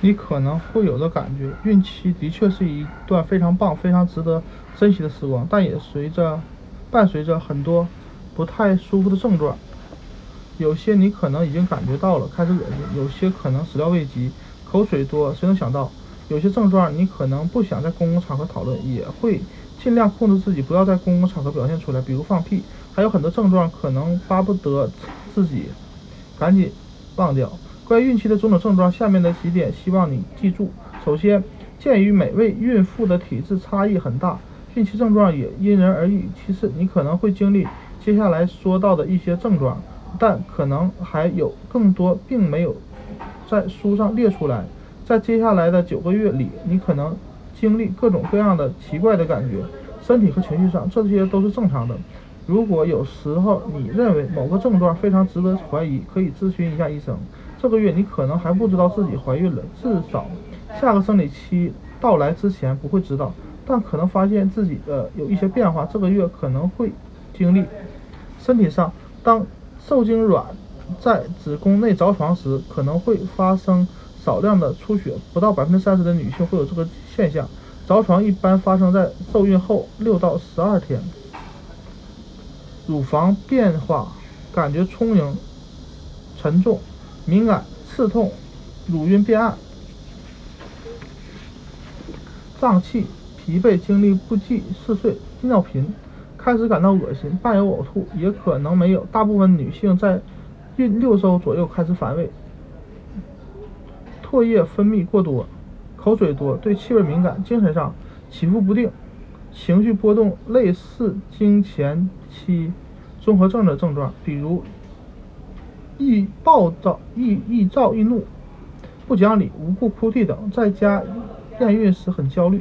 你可能会有的感觉，孕期的确是一段非常棒、非常值得珍惜的时光，但也随着伴随着很多不太舒服的症状。有些你可能已经感觉到了，开始恶心；有些可能始料未及，口水多。谁能想到，有些症状你可能不想在公共场合讨论，也会尽量控制自己，不要在公共场合表现出来，比如放屁。还有很多症状可能巴不得自己赶紧忘掉。关于孕期的种种症状，下面的几点希望你记住。首先，鉴于每位孕妇的体质差异很大，孕期症状也因人而异。其次，你可能会经历接下来说到的一些症状，但可能还有更多并没有在书上列出来。在接下来的九个月里，你可能经历各种各样的奇怪的感觉，身体和情绪上，这些都是正常的。如果有时候你认为某个症状非常值得怀疑，可以咨询一下医生。这个月你可能还不知道自己怀孕了，至少下个生理期到来之前不会知道，但可能发现自己的有一些变化。这个月可能会经历身体上，当受精卵在子宫内着床时，可能会发生少量的出血，不到百分之三十的女性会有这个现象。着床一般发生在受孕后六到十二天。乳房变化，感觉充盈、沉重。敏感、刺痛、乳晕变暗、胀气、疲惫、精力不济、嗜睡、尿频，开始感到恶心，伴有呕吐，也可能没有。大部分女性在孕六周左右开始反胃，唾液分泌过多，口水多，对气味敏感，精神上起伏不定，情绪波动，类似经前期综合症的症状，比如。易暴躁、易易躁、易怒、不讲理、无故哭啼等，在家验孕时很焦虑。